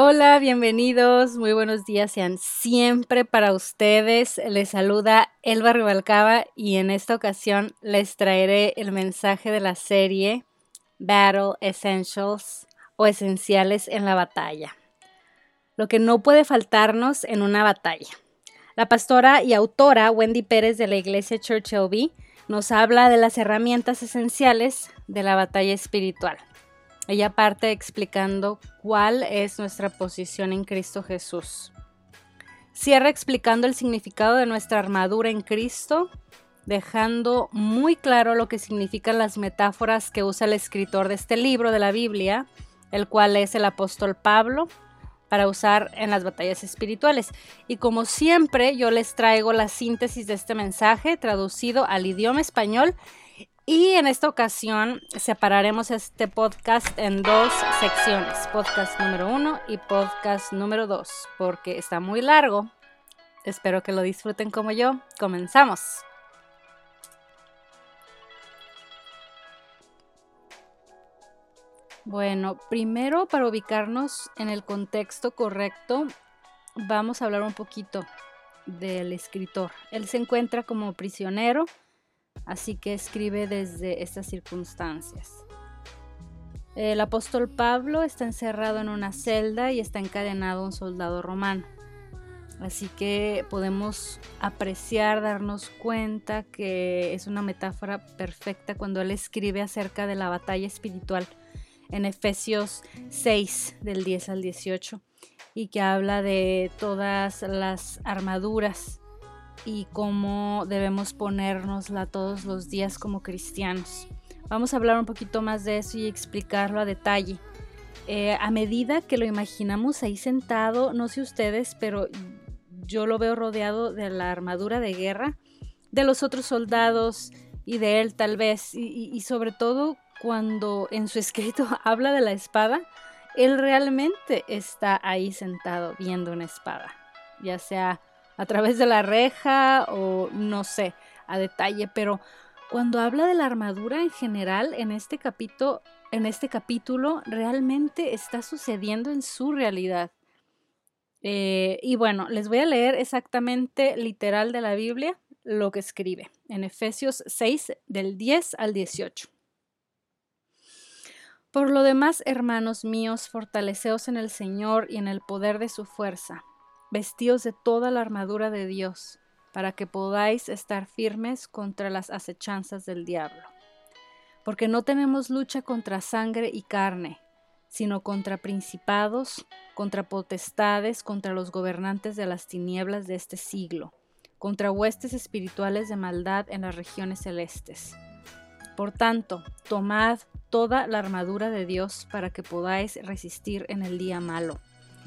Hola, bienvenidos, muy buenos días sean siempre para ustedes. Les saluda Elba Rivalcaba y en esta ocasión les traeré el mensaje de la serie Battle Essentials o Esenciales en la Batalla. Lo que no puede faltarnos en una batalla. La pastora y autora Wendy Pérez de la iglesia Church LB nos habla de las herramientas esenciales de la batalla espiritual. Ella parte explicando cuál es nuestra posición en Cristo Jesús. Cierra explicando el significado de nuestra armadura en Cristo, dejando muy claro lo que significan las metáforas que usa el escritor de este libro de la Biblia, el cual es el apóstol Pablo, para usar en las batallas espirituales. Y como siempre, yo les traigo la síntesis de este mensaje traducido al idioma español y en esta ocasión separaremos este podcast en dos secciones, podcast número uno y podcast número dos, porque está muy largo. Espero que lo disfruten como yo. Comenzamos. Bueno, primero para ubicarnos en el contexto correcto, vamos a hablar un poquito del escritor. Él se encuentra como prisionero así que escribe desde estas circunstancias. El apóstol Pablo está encerrado en una celda y está encadenado un soldado romano. Así que podemos apreciar, darnos cuenta que es una metáfora perfecta cuando él escribe acerca de la batalla espiritual en Efesios 6 del 10 al 18 y que habla de todas las armaduras y cómo debemos ponérnosla todos los días como cristianos. Vamos a hablar un poquito más de eso y explicarlo a detalle. Eh, a medida que lo imaginamos ahí sentado, no sé ustedes, pero yo lo veo rodeado de la armadura de guerra, de los otros soldados y de él tal vez, y sobre todo cuando en su escrito habla de la espada, él realmente está ahí sentado viendo una espada, ya sea a través de la reja o no sé, a detalle, pero cuando habla de la armadura en general en este capítulo, en este capítulo realmente está sucediendo en su realidad. Eh, y bueno, les voy a leer exactamente literal de la Biblia lo que escribe en Efesios 6 del 10 al 18. Por lo demás, hermanos míos, fortaleceos en el Señor y en el poder de su fuerza vestidos de toda la armadura de Dios, para que podáis estar firmes contra las acechanzas del diablo. Porque no tenemos lucha contra sangre y carne, sino contra principados, contra potestades, contra los gobernantes de las tinieblas de este siglo, contra huestes espirituales de maldad en las regiones celestes. Por tanto, tomad toda la armadura de Dios para que podáis resistir en el día malo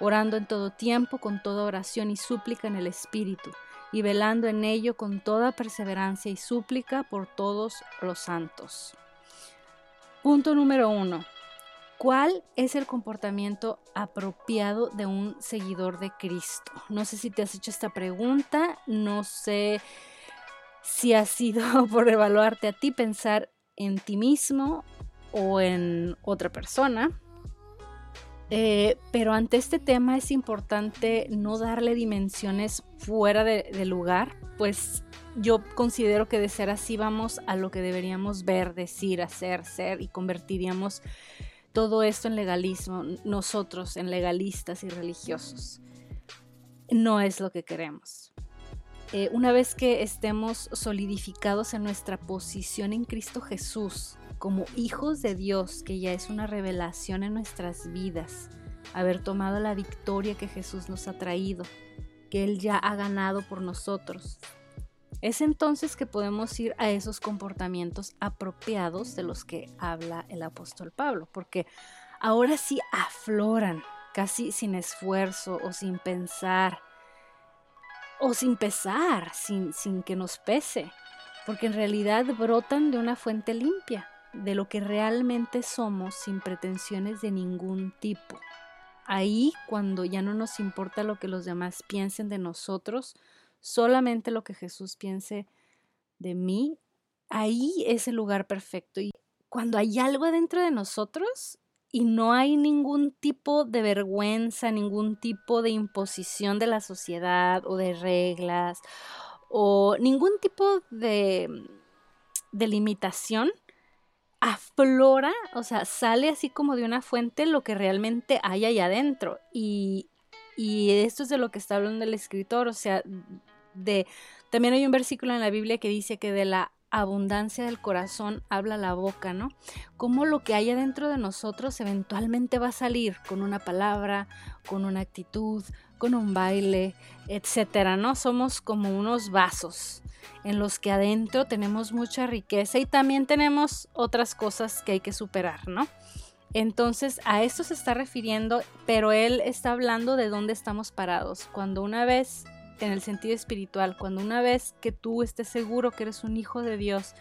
orando en todo tiempo con toda oración y súplica en el Espíritu, y velando en ello con toda perseverancia y súplica por todos los santos. Punto número uno. ¿Cuál es el comportamiento apropiado de un seguidor de Cristo? No sé si te has hecho esta pregunta, no sé si ha sido por evaluarte a ti, pensar en ti mismo o en otra persona, eh, pero ante este tema es importante no darle dimensiones fuera de, lugar, pues yo considero que de ser así vamos a lo que deberíamos ver, decir, hacer, ser y convertiríamos todo esto en legalismo, nosotros en legalistas y religiosos. No es lo que queremos. Eh, una vez que estemos solidificados en nuestra posición en Cristo Jesús, como hijos de Dios, que ya es una revelación en nuestras vidas, haber tomado la victoria que Jesús nos ha traído, que Él ya ha ganado por nosotros. Es entonces que podemos ir a esos comportamientos apropiados de los que habla el apóstol Pablo, porque ahora sí afloran, casi sin esfuerzo o sin pensar. o sin pesar, sin, sin que nos pese, porque en realidad brotan de una fuente limpia, de lo que realmente somos sin pretensiones de ningún tipo. Ahí, cuando ya no nos importa lo que los demás piensen de nosotros, solamente lo que Jesús piense de mí, ahí es el lugar perfecto. Y cuando hay algo adentro de nosotros y no hay ningún tipo de vergüenza, ningún tipo de imposición de la sociedad o de reglas o ningún tipo de, de limitación, aflora, o sea, sale así como de una fuente lo que realmente hay ahí adentro. Y, y esto es de lo que está hablando el escritor, o sea, de... También hay un versículo en la Biblia que dice que de la abundancia del corazón habla la boca, ¿no? Como lo que hay adentro de nosotros eventualmente va a salir con una palabra, con una actitud, con un baile, etcétera, ¿no? Somos como unos vasos en los que adentro tenemos mucha riqueza y también tenemos otras cosas que hay que superar, ¿no? Entonces a esto se está refiriendo, pero él está hablando de dónde estamos parados. Cuando una vez en el sentido espiritual, cuando una vez que tú estés seguro que eres un hijo de Dios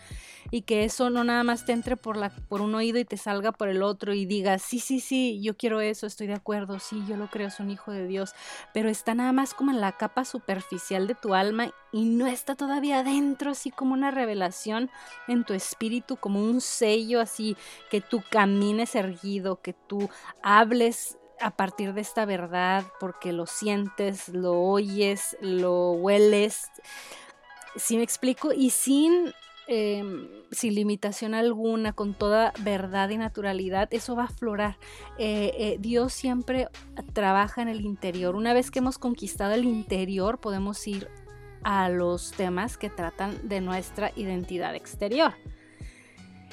y que eso no nada más te entre por, la, por un oído y te salga por el otro y digas, sí, sí, sí, yo quiero eso, estoy de acuerdo, sí, yo lo creo, es un hijo de Dios, pero está nada más como en la capa superficial de tu alma y no está todavía adentro, así como una revelación en tu espíritu, como un sello así, que tú camines erguido, que tú hables a partir de esta verdad, porque lo sientes, lo oyes, lo hueles, si me explico, y sin, em, sin limitación alguna, con toda verdad y naturalidad, eso va a aflorar. Eh, eh, Dios siempre trabaja en el interior. Una vez que hemos conquistado el interior, podemos ir a los temas que tratan de nuestra identidad exterior.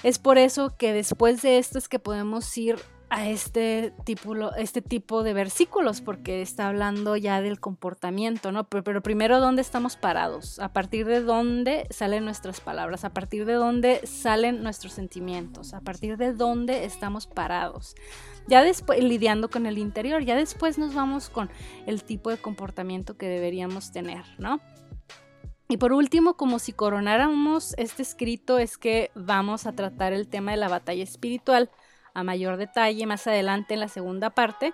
Es por eso que después de esto es que podemos ir a este tipo, este tipo de versículos porque está hablando ya del comportamiento, ¿no? Pero, pero, primero, ¿dónde estamos parados? A partir de dónde salen nuestras palabras, a partir de dónde salen nuestros sentimientos, a partir de dónde estamos parados. Ya después, lidiando con el interior, ya después nos vamos con el tipo de comportamiento que deberíamos tener, ¿no? Y por último, como si coronáramos este escrito, es que vamos a tratar el tema de la batalla espiritual a mayor detalle más adelante en la segunda parte.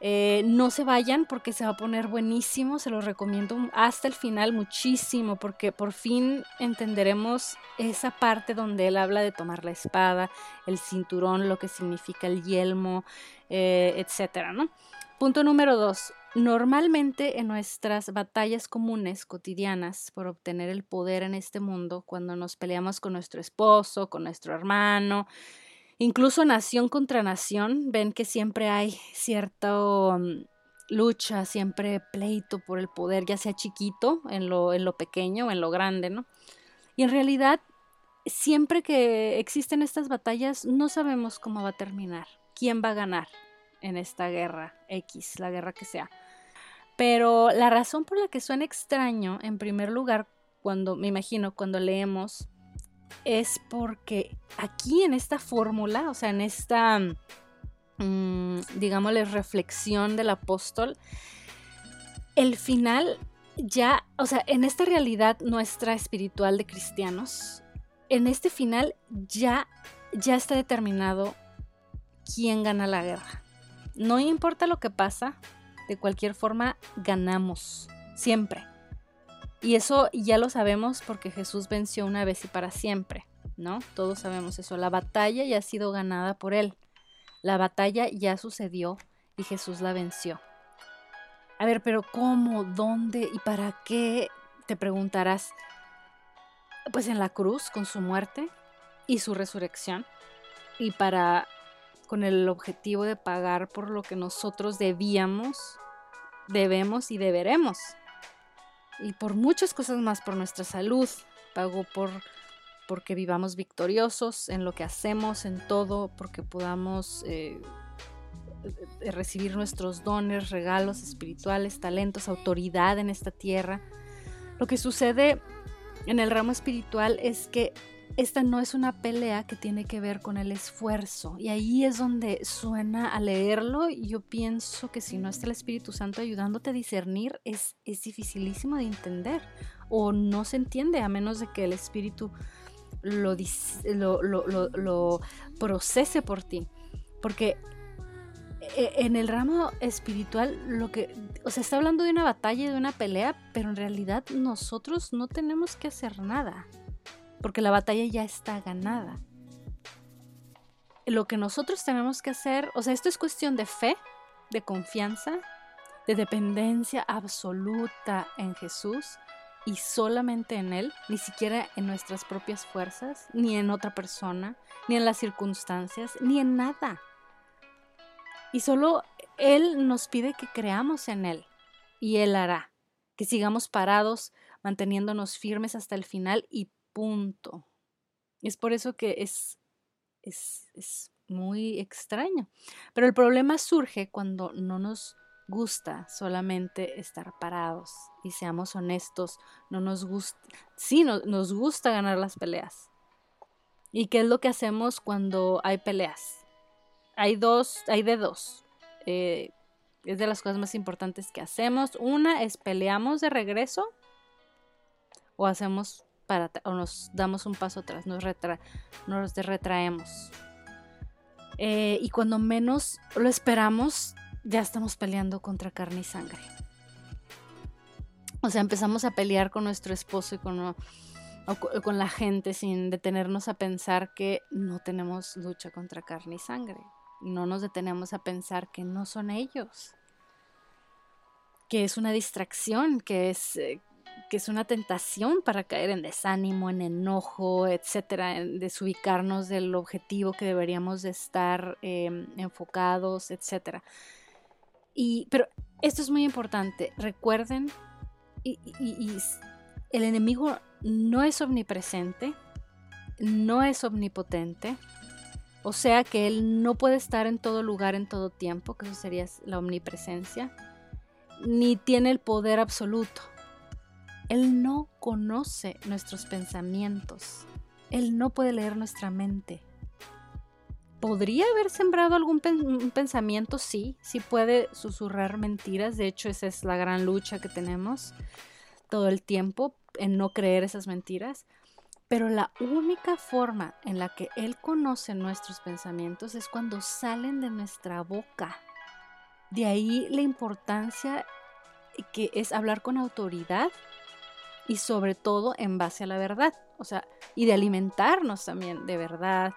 Eh, no se vayan porque se va a poner buenísimo, se los recomiendo hasta el final muchísimo porque por fin entenderemos esa parte donde él habla de tomar la espada, el cinturón, lo que significa el yelmo, eh, etcétera, ¿no? Punto número dos. Normalmente en nuestras batallas comunes, cotidianas, por obtener el poder en este mundo, cuando nos peleamos con nuestro esposo, con nuestro hermano, Incluso nación contra nación, ven que siempre hay cierta mm, lucha, siempre pleito por el poder, ya sea chiquito, en lo, en lo pequeño o en lo grande, ¿no? Y en realidad, siempre que existen estas batallas, no sabemos cómo va a terminar, quién va a ganar en esta guerra X, la guerra que sea. Pero la razón por la que suena extraño, en primer lugar, cuando me imagino, cuando leemos es porque aquí en esta fórmula, o sea, en esta, mm, digámosle, reflexión del apóstol, el final ya, o sea, en esta realidad nuestra espiritual de cristianos, en este final ya, ya está determinado quién gana la guerra. No importa lo que pasa, de cualquier forma ganamos, siempre. Y eso ya lo sabemos porque Jesús venció una vez y para siempre, ¿no? Todos sabemos eso. La batalla ya ha sido ganada por Él. La batalla ya sucedió y Jesús la venció. A ver, pero ¿cómo? ¿Dónde? ¿Y para qué? Te preguntarás. Pues en la cruz, con su muerte y su resurrección. Y para, con el objetivo de pagar por lo que nosotros debíamos, debemos y deberemos y por muchas cosas más, por nuestra salud, pago por porque vivamos victoriosos en lo que hacemos, en todo, porque podamos eh, eh, recibir nuestros dones, regalos espirituales, talentos, autoridad en esta tierra. Lo que sucede en el ramo espiritual es que esta no es una pelea que tiene que ver con el esfuerzo. Y ahí es donde suena a leerlo. Yo pienso que si no está el Espíritu Santo ayudándote a discernir, es, es dificilísimo de entender. O no se entiende a menos de que el Espíritu lo, lo, lo procese por ti. Porque e, en el ramo espiritual, lo que, o sea, está hablando de una batalla y de una pelea, pero en realidad nosotros no tenemos que hacer nada porque la batalla ya está ganada. Lo que nosotros tenemos que hacer, o sea, esto es cuestión de fe, de confianza, de dependencia absoluta en Jesús y solamente en Él, ni siquiera en nuestras propias fuerzas, ni en otra persona, ni en las circunstancias, ni en nada. Y solo Él nos pide que creamos en Él y Él hará, que sigamos parados, manteniéndonos firmes hasta el final y punto. Es por eso que es, es, es muy extraño. Pero el problema surge cuando no nos gusta solamente estar parados y seamos honestos, no nos gusta, sí, nos gusta ganar las peleas. ¿Y qué es lo que hacemos cuando hay peleas? Hay dos, hay de dos. Eh, es de las cosas más importantes que hacemos. Una es peleamos de regreso o hacemos o nos damos un paso atrás, nos, nos retraemos. Eh, y cuando menos lo esperamos, ya estamos peleando contra carne y sangre. O sea, empezamos a pelear con nuestro esposo y con, con la gente sin detenernos a pensar que no tenemos lucha contra carne y sangre. No nos detenemos a pensar que no son ellos que es una distracción, que es, eh, que es una tentación para caer en desánimo, en enojo, etcétera, en desubicarnos del objetivo que deberíamos de estar em, enfocados, etcétera. Y, pero esto es muy importante. Recuerden, y, el enemigo no es omnipresente, no es omnipotente, o sea que él no puede estar en todo lugar en todo tiempo, que eso sería la omnipresencia, ni tiene el poder absoluto. Él no conoce nuestros pensamientos. Él no puede leer nuestra mente. ¿Podría haber sembrado algún pensamiento? Sí, sí puede susurrar mentiras. De hecho, esa es la gran lucha que tenemos todo el tiempo en no creer esas mentiras. Pero la única forma en la que Él conoce nuestros pensamientos es cuando salen de nuestra boca. De ahí la importancia que es hablar con autoridad y sobre todo en base a la verdad, o sea, y de alimentarnos también de verdad,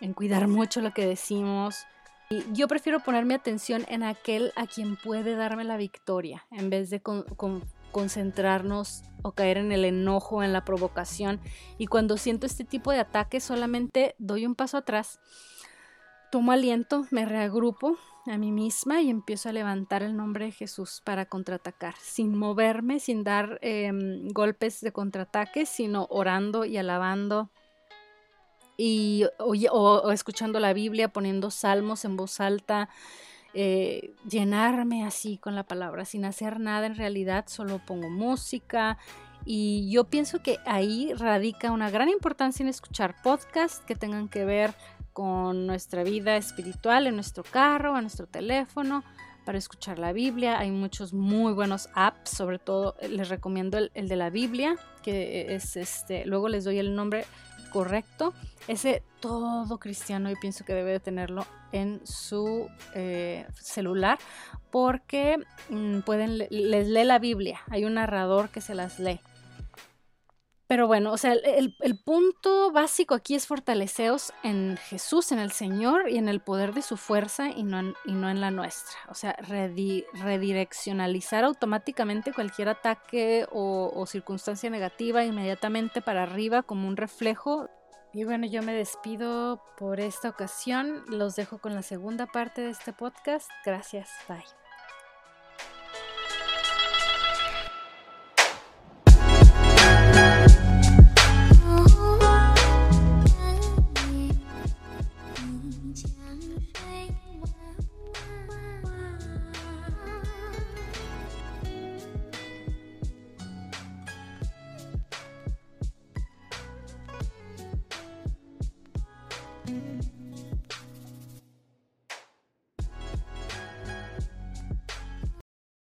en cuidar mucho lo que decimos. Y yo prefiero poner mi atención en aquel a quien puede darme la victoria, en vez de concentrarnos o caer en el enojo, en la provocación. Y cuando siento este tipo de ataques, solamente doy un paso atrás, tomo aliento, me reagrupo a mí misma y empiezo a levantar el nombre de Jesús para contraatacar, sin moverme, sin dar em, golpes de contraataque, sino orando y alabando y o, escuchando la Biblia, poniendo salmos en voz alta, eh, llenarme así con la palabra, sin hacer nada en realidad, solo pongo música. Y yo pienso que ahí radica una gran importancia en escuchar podcasts que tengan que ver con nuestra vida espiritual en nuestro carro, en nuestro teléfono, para escuchar la Biblia. Hay muchos muy buenos apps, sobre todo eh, les recomiendo el, de la Biblia, que es este, luego les doy el nombre correcto. Ese todo cristiano yo pienso que debe de tenerlo en su eh, celular porque mm, pueden les lee la Biblia. Hay un narrador que se las lee. Pero bueno, o sea, el, punto básico aquí es fortaleceos en Jesús, en el Señor y en el poder de su fuerza y no en, y no en la nuestra. O sea, redireccionalizar automáticamente cualquier ataque o, o circunstancia negativa inmediatamente para arriba como un reflejo. Y bueno, yo me despido por esta ocasión. Los dejo con la segunda parte de este podcast. Gracias. Bye.